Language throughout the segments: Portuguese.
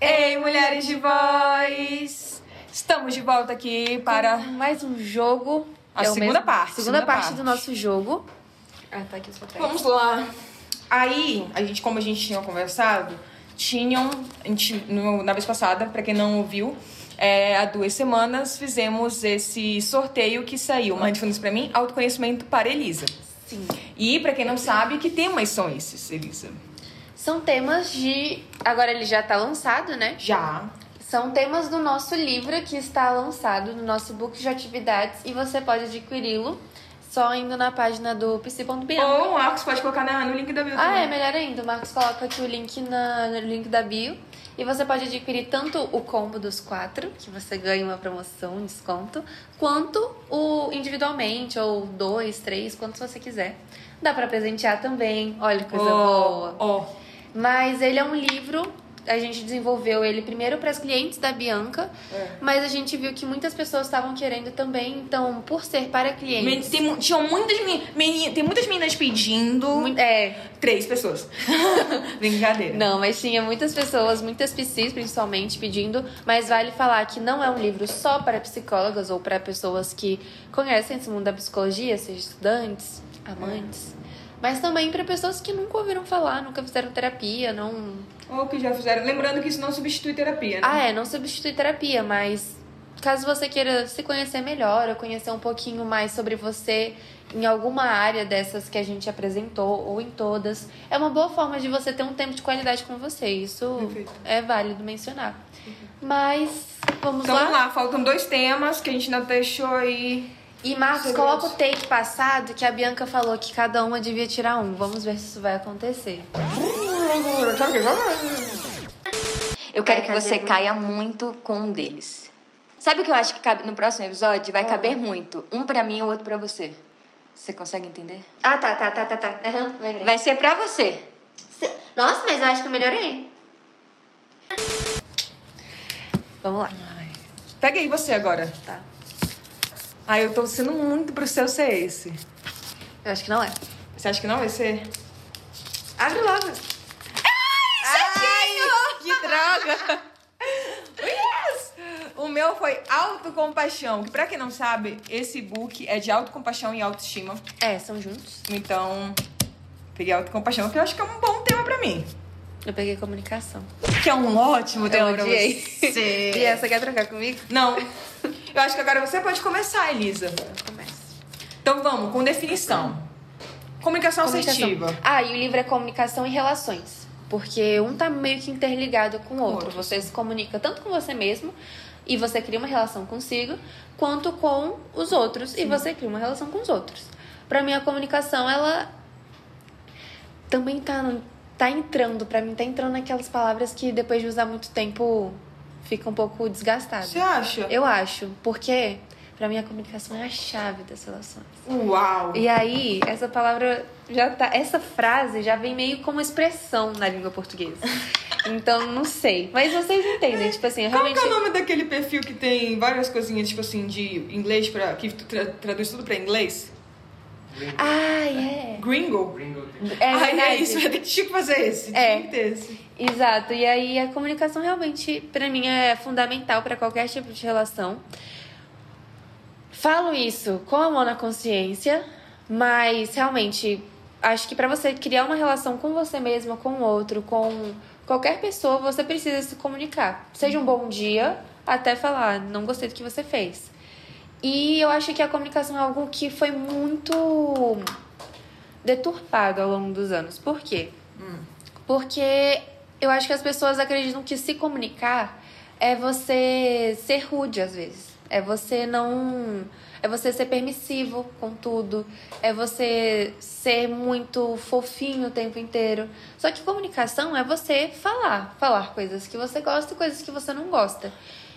Ei, mulheres de voz! Estamos de volta aqui para mais um jogo. A É o segunda mesmo- parte, Segunda, segunda parte, parte. do nosso jogo. Ah, tá aqui os papéis. Vamos lá. Aí, a gente, como a gente tinha conversado, tinham, a gente, no- na vez passada, pra quem não ouviu, é, há duas semanas fizemos esse sorteio que saiu. Mande fundos pra mim, autoconhecimento para Elisa. Sim. E pra quem não sabe, que temas são esses, Elisa? São temas de. Agora ele já tá lançado, né? Já. São temas do nosso livro que está lançado no nosso book de atividades e você pode adquiri-lo só indo na página do psi.bm. Ou o Marcos pode colocar na- no link da bio Ah, é também. melhor ainda. O Marcos coloca aqui o link na, no link da bio. E você pode adquirir tanto o combo dos quatro, que você ganha uma promoção, um desconto, quanto o individualmente, ou dois, três, quantos você quiser. Dá pra presentear também. Olha que coisa boa. Ó, ó. Mas ele é um livro, a gente desenvolveu ele primeiro para as clientes da Bianca, É. mas a gente viu que muitas pessoas estavam querendo também, então, por ser para clientes. Tem, mu- tinham muitas meninas, tem muitas meninas pedindo. Muito- é, Três pessoas. Brincadeira. Não, mas tinha muitas pessoas, muitas psis principalmente, pedindo. Mas vale falar que não é um livro só para psicólogas ou para pessoas que conhecem esse mundo da psicologia, seja estudantes, amantes. Mas também para pessoas que nunca ouviram falar, nunca fizeram terapia, não. Ou que já fizeram. Lembrando que isso não substitui terapia, né? Ah, é, não substitui terapia, mas caso você queira se conhecer melhor ou conhecer um pouquinho mais sobre você em alguma área dessas que a gente apresentou ou em todas, é uma boa forma de você ter um tempo de qualidade com você. Isso Perfeito. é válido mencionar. Mas vamos Então lá. vamos lá, faltam dois temas que a gente ainda deixou aí. E Marcos, coloca o take passado que a Bianca falou que cada uma devia tirar um. Vamos ver se isso vai acontecer. Eu quero que você caia muito com um deles. Sabe o que eu acho que cabe no próximo episódio? Vai caber muito. Um pra mim e o outro pra você. Você consegue entender? Ah, tá, tá, tá, tá, tá. Lembrei. Vai ser pra você. Nossa, mas eu acho que eu melhorei. Vamos lá. Pega aí você agora. Tá. Ai, eu tô sendo muito pro seu ser esse. Eu acho que não é. Você acha que não vai ser? Abre logo. Ai, que droga! Yes! O meu foi autocompaixão, que pra quem não sabe, esse book é de autocompaixão e autoestima. É, são juntos. Então, peguei autocompaixão, que eu acho que é um bom tema pra mim. Eu peguei comunicação. Que é um ótimo tema pra você. E essa quer trocar comigo? Não. Eu acho que agora você pode começar, Elisa. Começa. Então vamos, com definição. Comunicação, assertiva. Ah, e o livro é comunicação e relações. Porque um tá meio que interligado com o outro. outro, Você se comunica tanto com você mesmo e você cria uma relação consigo, quanto com os outros e você cria uma relação com os outros. Pra mim, a comunicação, ela também tá, tá entrando, pra mim, tá entrando naquelas palavras que depois de usar muito tempo fica um pouco desgastado. Você acha? Eu acho, porque pra mim a comunicação é a chave das relações. Uau! E aí, essa palavra já tá. Essa frase já vem meio como expressão na língua portuguesa. Então, não sei. Mas vocês entendem, tipo assim, eu Qual realmente. que é o nome daquele perfil que tem várias coisinhas, tipo assim, de inglês pra. que tra- traduz tudo pra inglês? Ai, é. Gringo? É Ai, verdade. é isso, vai ter que tinha que fazer esse. É. Tinha que ter esse. Exato. E aí a comunicação realmente, pra mim, é fundamental pra qualquer tipo de relação. Falo isso com a mão na consciência, mas realmente acho que pra você criar uma relação com você mesma, com o outro, com qualquer pessoa, você precisa se comunicar. Seja um bom dia, até falar, não gostei do que você fez. E eu acho que a comunicação é algo que foi muito deturpado ao longo dos anos. Por quê? Porque eu acho que as pessoas acreditam que se comunicar é você ser rude às vezes. É você não. É você ser permissivo com tudo. É você ser muito fofinho o tempo inteiro. Só que comunicação é você falar. Falar coisas que você gosta e coisas que você não gosta.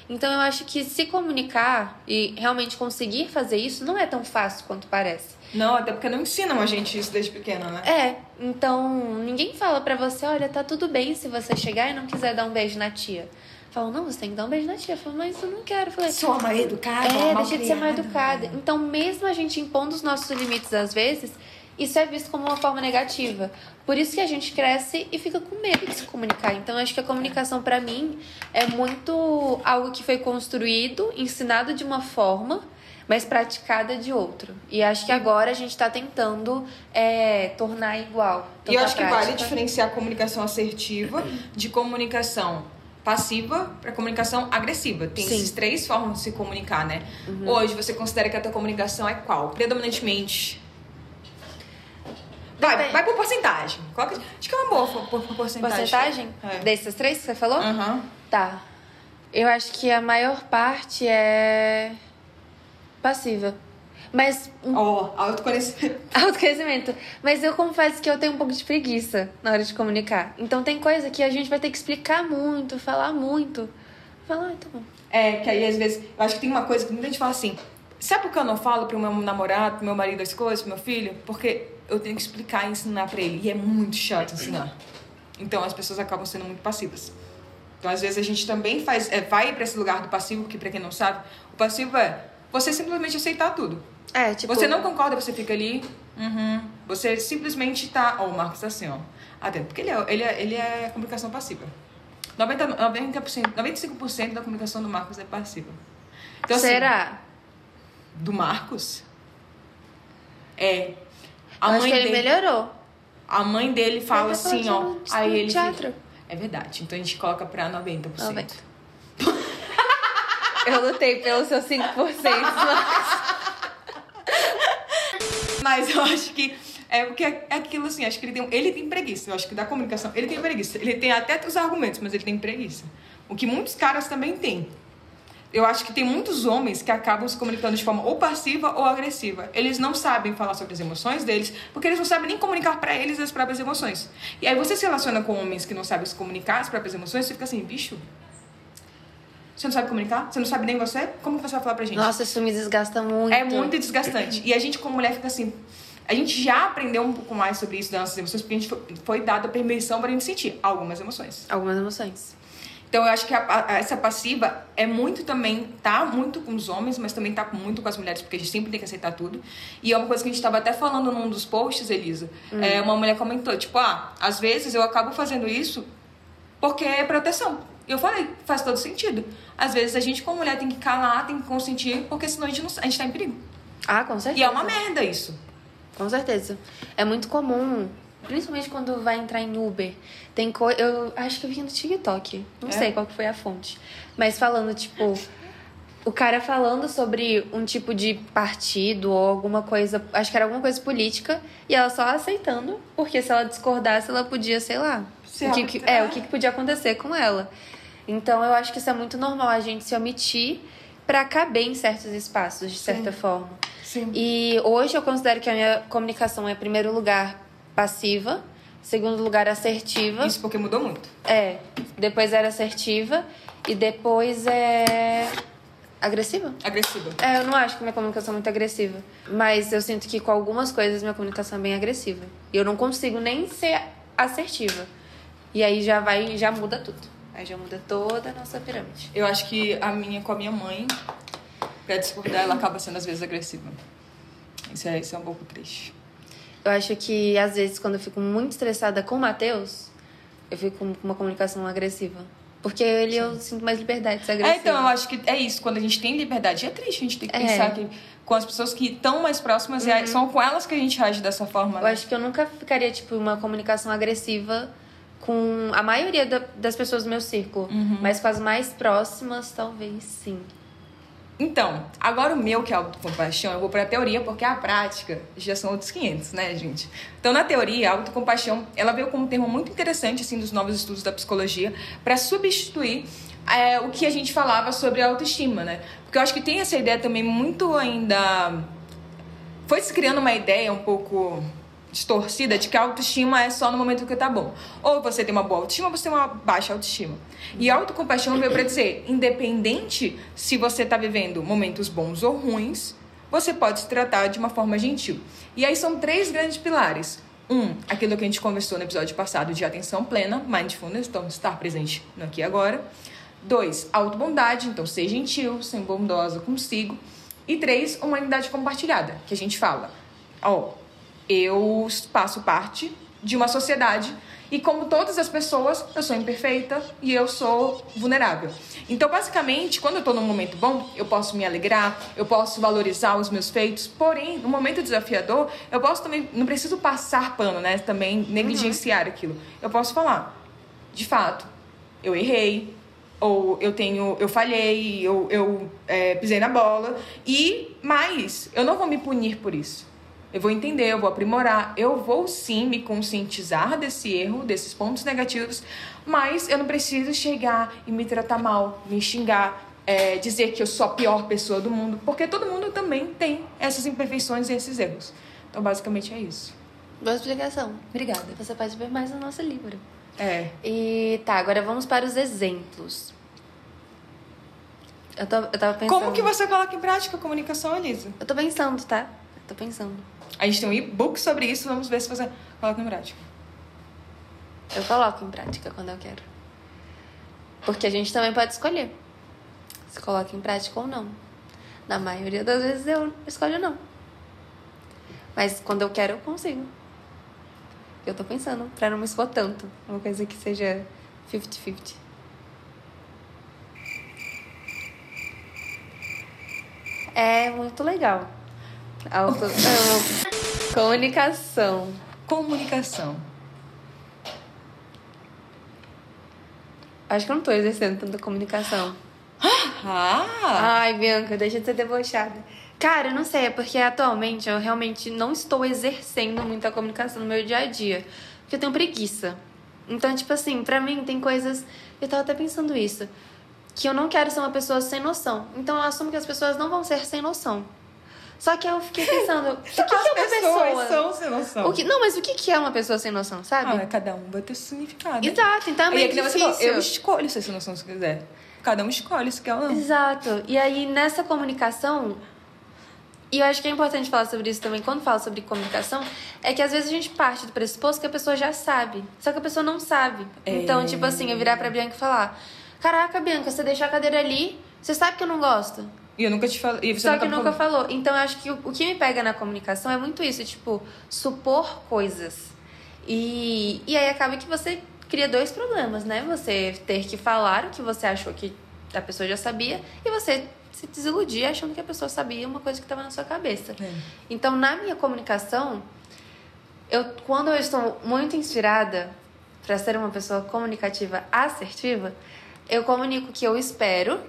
Então eu acho que se comunicar e realmente conseguir fazer isso não é tão fácil quanto parece. Não, até porque não ensinam a gente isso desde pequena, né? É, então ninguém fala pra você, olha, tá tudo bem se você chegar e não quiser dar um beijo na tia. falam, não, você tem que dar um beijo na tia. Falo, mas eu não quero. Eu falei, Sou mal educada, é, deixa de ser mal educada. Então, mesmo a gente impondo os nossos limites às vezes, isso é visto como uma forma negativa. Por isso que a gente cresce e fica com medo de se comunicar. Então, acho que a comunicação, pra mim, é muito algo que foi construído, ensinado de uma forma, mas praticada de outro. E acho que agora a gente tá tentando é, tornar igual. E eu acho que vale diferenciar a comunicação assertiva de comunicação passiva para comunicação agressiva. Tem Sim. Uhum. esses três formas de se comunicar, né? Hoje você considera que a tua comunicação é qual? Predominantemente. Vai, Depende. vai por porcentagem. Coloca- acho que é uma boa por, por, por porcentagem. Porcentagem? É. Desses três que você falou? Aham. Tá. Eu acho que a maior parte é passiva. Mas um Ó, autoconhecimento. autoconhecimento. Mas eu confesso que eu tenho um pouco de preguiça na hora de comunicar. Então tem coisa que a gente vai ter que explicar muito, falar muito. Falar, ah, tá bom. É, que aí às vezes, eu acho que tem uma coisa que muita gente fala assim, sabe por que eu não falo pro meu namorado, pro meu marido as coisas, pro meu filho? Porque eu tenho que explicar e ensinar pra ele. E é muito chato ensinar. Então as pessoas acabam sendo muito passivas. Então às vezes a gente também faz, é, vai pra esse lugar do passivo, que pra quem não sabe, o passivo é você simplesmente aceitar tudo. É, tipo. Você não concorda, você fica ali. Uhum. Você simplesmente tá. Ó, o Marcos tá assim, ó. Atento. Porque ele é, ele é, ele é comunicação passiva. 90, 90%, 95% da comunicação do Marcos é passiva. Então, assim, Será? do Marcos é. A eu acho mãe que ele dele, melhorou. A mãe dele fala assim, ó. falando de Aí ele. teatro. É verdade. Então a gente coloca pra 90%. 90. Eu lutei pelos seus 5%. Mas eu acho que é porque é aquilo assim, acho que ele tem, ele tem preguiça. Eu acho que da comunicação, ele tem preguiça. Ele tem até os argumentos, mas ele tem preguiça. O que muitos caras também têm. Eu acho que tem muitos homens que acabam se comunicando de forma ou passiva ou agressiva. Eles não sabem falar sobre as emoções deles, porque eles não sabem nem comunicar pra eles as próprias emoções. E aí você se relaciona com homens que não sabem se comunicar as próprias emoções, você fica assim, bicho, você não sabe comunicar? Você não sabe nem você? Como que você vai falar pra gente? Nossa, isso me desgasta muito. É muito desgastante. E a gente, como mulher, fica assim. A gente já aprendeu um pouco mais sobre isso das nossas emoções, porque a gente foi, foi dada permissão pra gente sentir algumas emoções. Algumas emoções. Então eu acho que a- a- essa passiva é muito também, tá muito com os homens, mas também tá muito com as mulheres, porque a gente sempre tem que aceitar tudo. E é uma coisa que a gente tava até falando num dos posts, Elisa. É, uma mulher comentou, tipo, ah, às vezes eu acabo fazendo isso porque é proteção. E eu falei, faz todo sentido. Às vezes a gente, como mulher, tem que calar, tem que consentir, porque senão a gente, não, a gente tá em perigo. Ah, com certeza. E é uma merda isso. Com certeza. É muito comum, principalmente quando vai entrar em Uber. Tem coisa. Eu acho que eu vi no TikTok. Não É? sei qual que foi a fonte. Mas falando, tipo. O cara falando sobre um tipo de partido ou alguma coisa. Acho que era alguma coisa política. E ela só aceitando. Porque se ela discordasse, ela podia, sei lá. Se o que, que- é, o que, podia acontecer com ela. Então eu acho que isso é muito normal a gente se omitir pra caber em certos espaços, de certa forma. Sim. E hoje eu considero que a minha comunicação é, primeiro lugar, passiva, segundo lugar, assertiva. Isso porque mudou muito. É, depois era assertiva e depois é agressiva. Agressiva. É, eu não acho que minha comunicação é muito agressiva, mas eu sinto que com algumas coisas minha comunicação é bem agressiva. E eu não consigo nem ser assertiva. E aí já vai, já muda tudo. Aí já muda toda a nossa pirâmide. Eu acho que a minha com a minha mãe, pra discordar, ela acaba sendo às vezes agressiva. Isso é, isso é um pouco triste. Eu acho que, às vezes, quando eu fico muito estressada com o Matheus, eu fico com uma comunicação agressiva. Porque ele eu sinto mais liberdade de ser agressiva. É, então, eu acho que é isso. Quando a gente tem liberdade, é triste. A gente tem que É. pensar que com as pessoas que estão mais próximas, é- são com elas que a gente age dessa forma. Eu né? acho que eu nunca ficaria, tipo, uma comunicação agressiva com a maioria da- das pessoas do meu círculo. Mas com as mais próximas, talvez sim. Então, agora o meu, que é autocompaixão, eu vou pra teoria, porque a prática já são outros 500, né, gente? Então, na teoria, a autocompaixão, ela veio como um termo muito interessante, assim, dos novos estudos da psicologia, para substituir é, o que a gente falava sobre a autoestima, né? Porque eu acho que tem essa ideia também muito ainda... Foi se criando uma ideia um pouco distorcida de que a autoestima é só no momento que tá bom. Ou você tem uma boa autoestima ou você tem uma baixa autoestima. E a autocompaixão veio pra dizer, independente se você tá vivendo momentos bons ou ruins, você pode se tratar de uma forma gentil. E aí são três grandes pilares. Um, aquilo que a gente conversou no episódio passado de atenção plena, mindfulness, então estar presente no aqui e agora. Dois, autobondade, então ser gentil, ser bondosa consigo. E três, humanidade compartilhada, que a gente fala, ó, eu faço parte de uma sociedade e como todas as pessoas, eu sou imperfeita e eu sou vulnerável. Então, basicamente, quando eu tô num momento bom, eu posso me alegrar, eu posso valorizar os meus feitos. Porém, no momento desafiador, eu posso também, não preciso passar pano, né? Também negligenciar aquilo. Eu posso falar, de fato, eu errei, ou eu tenho, eu falhei, eu, eu é, pisei na bola e mais, eu não vou me punir por isso. Eu vou entender, eu vou aprimorar, eu vou sim me conscientizar desse erro, desses pontos negativos, mas eu não preciso chegar e me tratar mal, me xingar, é, dizer que eu sou a pior pessoa do mundo, porque todo mundo também tem essas imperfeições e esses erros. Então, basicamente é isso. Boa explicação. Obrigada. Você pode ver mais no nosso livro. É. E tá, agora vamos para os exemplos. Eu, tô, eu tava pensando. Como que você coloca em prática a comunicação, Elisa? Eu tô pensando, tá? Tô pensando. A gente tem um e-book sobre isso, vamos ver se você coloca em prática. Eu coloco em prática quando eu quero. Porque a gente também pode escolher se coloca em prática ou não. Na maioria das vezes eu escolho não. Mas quando eu quero, eu consigo. Eu tô pensando, pra não me expor tanto. Uma coisa que seja 50-50. É muito legal. Auto... amo. Comunicação. Comunicação. Acho que eu não tô exercendo tanta comunicação. Ah! Ai, Bianca, deixa de ser debochada. Cara, eu não sei, é porque atualmente eu realmente não estou exercendo muita comunicação no meu dia a dia. Porque eu tenho preguiça. Então, tipo assim, pra mim tem coisas. Eu tava até pensando isso. Que eu não quero ser uma pessoa sem noção. Então eu assumo que as pessoas não vão ser sem noção. Só que eu fiquei pensando, o que, que é uma pessoa? são sem noção. O que, não, mas o que, que é uma pessoa sem noção, sabe? Ah, cada um vai ter seu significado. né? Exato, então é E meio é que nem você difícil. falou, eu escolho ser sem noção se quiser. Cada um escolhe se quer ou não. Exato. E aí, nessa comunicação, e eu acho que é importante falar sobre isso também quando fala sobre comunicação, é que às vezes a gente parte do pressuposto que a pessoa já sabe, só que a pessoa não sabe. É. Então, tipo assim, eu virar pra Bianca e falar: Caraca, Bianca, você deixou a cadeira ali, você sabe que eu não gosto. E eu nunca te falei. Só que nunca falou. Então eu acho que o, o que me pega na comunicação é muito isso, tipo, supor coisas. E, e aí acaba que você cria dois problemas, né? Você ter que falar o que você achou que a pessoa já sabia e você se desiludir achando que a pessoa sabia uma coisa que estava na sua cabeça. É. Então, na minha comunicação, eu quando eu estou muito inspirada para ser uma pessoa comunicativa assertiva, eu comunico o que eu espero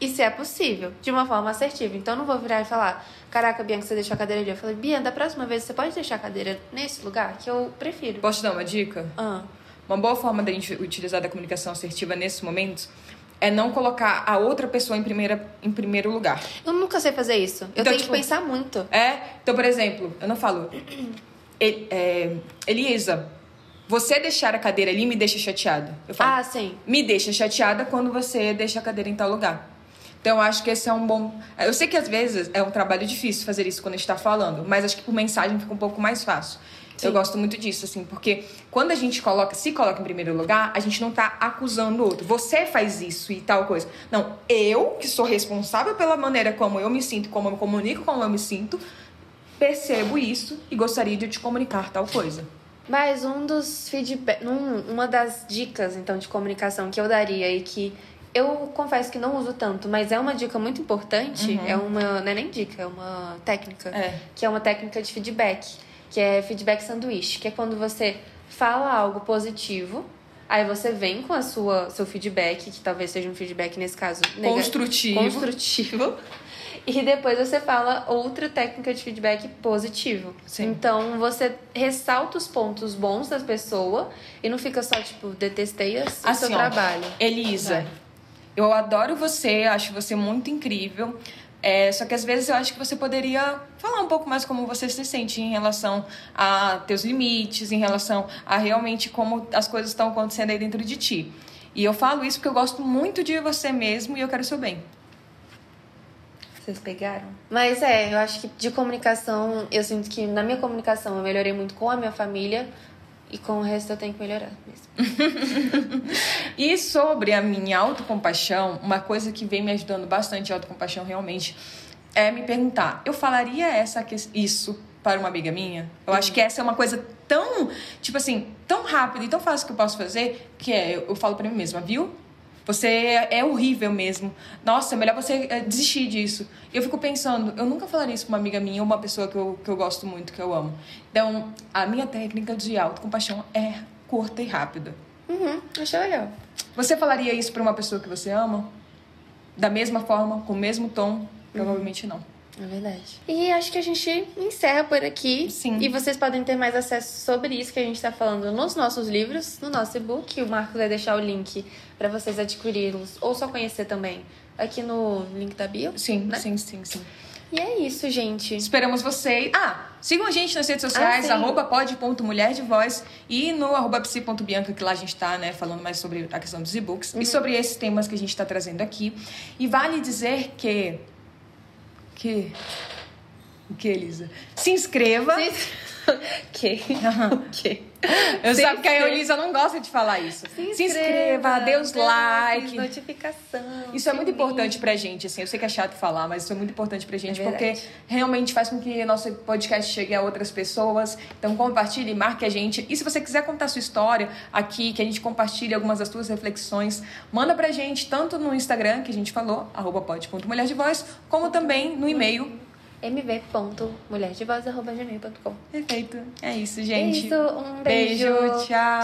e se é possível, de uma forma assertiva. Então, eu não vou virar e falar: Caraca, Bianca, você deixou a cadeira ali. Eu falei: Bianca, da próxima vez você pode deixar a cadeira nesse lugar que eu prefiro. Posso te dar uma dica? Ah, Uma boa forma da gente utilizar da comunicação assertiva nesses momentos é não colocar a outra pessoa em, primeira, em primeiro lugar. eu nunca sei fazer isso. Eu Então, tenho tipo, que pensar muito. É? Então, por exemplo, eu não falo. "E- é, Elisa, você deixar a cadeira ali me deixa chateada. Eu falo, Ah, sim. me deixa chateada quando você deixa a cadeira em tal lugar. Então, eu acho que esse é um bom. Eu sei que às vezes é um trabalho difícil fazer isso quando a gente tá falando, mas acho que por mensagem fica um pouco mais fácil. Eu gosto muito disso, assim, porque quando a gente coloca, se coloca em primeiro lugar, a gente não tá acusando o outro. Você faz isso e tal coisa. Não, eu, que sou responsável pela maneira como eu me sinto, como eu comunico, como eu me sinto, percebo isso e gostaria de te comunicar tal coisa. Mas um dos feedback, um, uma das dicas então de comunicação que eu daria e que eu confesso que não uso tanto, mas é uma dica muito importante, é uma, não é nem dica, é uma técnica, É. que é uma técnica de feedback, que é feedback sanduíche, que é quando você fala algo positivo, aí você vem com a sua seu feedback, que talvez seja um feedback nesse caso nega- Construtivo. construtivo. E depois você fala outra técnica de feedback positivo. Sim. Então você ressalta os pontos bons da pessoa e não fica só, tipo, detestei o seu Assim, ó, trabalho. Elisa. Eu adoro você, acho você muito incrível. É, só que às vezes eu acho que você poderia falar um pouco mais como você se sente em relação a teus limites, em relação a realmente como as coisas estão acontecendo aí dentro de ti. E eu falo isso porque eu gosto muito de você mesmo e eu quero o seu bem. Vocês pegaram? Mas é, eu acho que de comunicação, eu sinto que na minha comunicação eu melhorei muito com a minha família E com o resto eu tenho que melhorar mesmo. E sobre a minha autocompaixão, uma coisa que vem me ajudando bastante a autocompaixão realmente é me perguntar: eu falaria essa isso para uma amiga minha? Eu acho que essa é uma coisa tão, tipo assim, tão rápida e tão fácil que eu posso fazer, que é eu, eu falo para mim mesma, viu? Você é é horrível mesmo. Nossa, é melhor você é, desistir disso. E eu fico pensando, eu nunca falaria isso pra uma amiga minha ou uma pessoa que eu, que eu gosto muito, que eu amo. Então, a minha técnica de autocompaixão é curta e rápida. Uhum, achei legal. Você falaria isso pra uma pessoa que você ama? Da mesma forma, com o mesmo tom? Provavelmente não. É verdade. E acho que a gente encerra por aqui. Sim. E vocês podem ter mais acesso sobre isso que a gente tá falando nos nossos livros, no nosso e-book. O Marcos vai deixar o link pra vocês adquiri-los ou só conhecer também aqui no link da bio. Sim, né? sim, sim, sim. E é isso, gente. Esperamos vocês. Ah, sigam a gente nas redes sociais, sim. arroba pod.mulher de voz e no arroba psi.bianca, que lá a gente tá, né, falando mais sobre a questão dos e-books e sobre esses temas que a gente tá trazendo aqui. E vale dizer que. Que. O que, Elisa? Se inscreva. que? que? Eu Se sabe que a inscreva. Elisa não gosta de falar isso. Se inscreva, dê os dê like, like. Notificação. Isso é muito importante pra gente, assim. Eu sei que é chato falar, mas isso é muito importante pra gente, É porque realmente faz com que nosso podcast chegue a outras pessoas. Então compartilhe, marque a gente. E se você quiser contar sua história aqui, que a gente compartilhe algumas das suas reflexões, manda pra gente, tanto no Instagram, que a gente falou, arroba pod.mulher de voz, como também no e-mail. mv.mulherdevoz.gmail.com Perfeito. É isso, gente. É isso, um beijo. Beijo, tchau.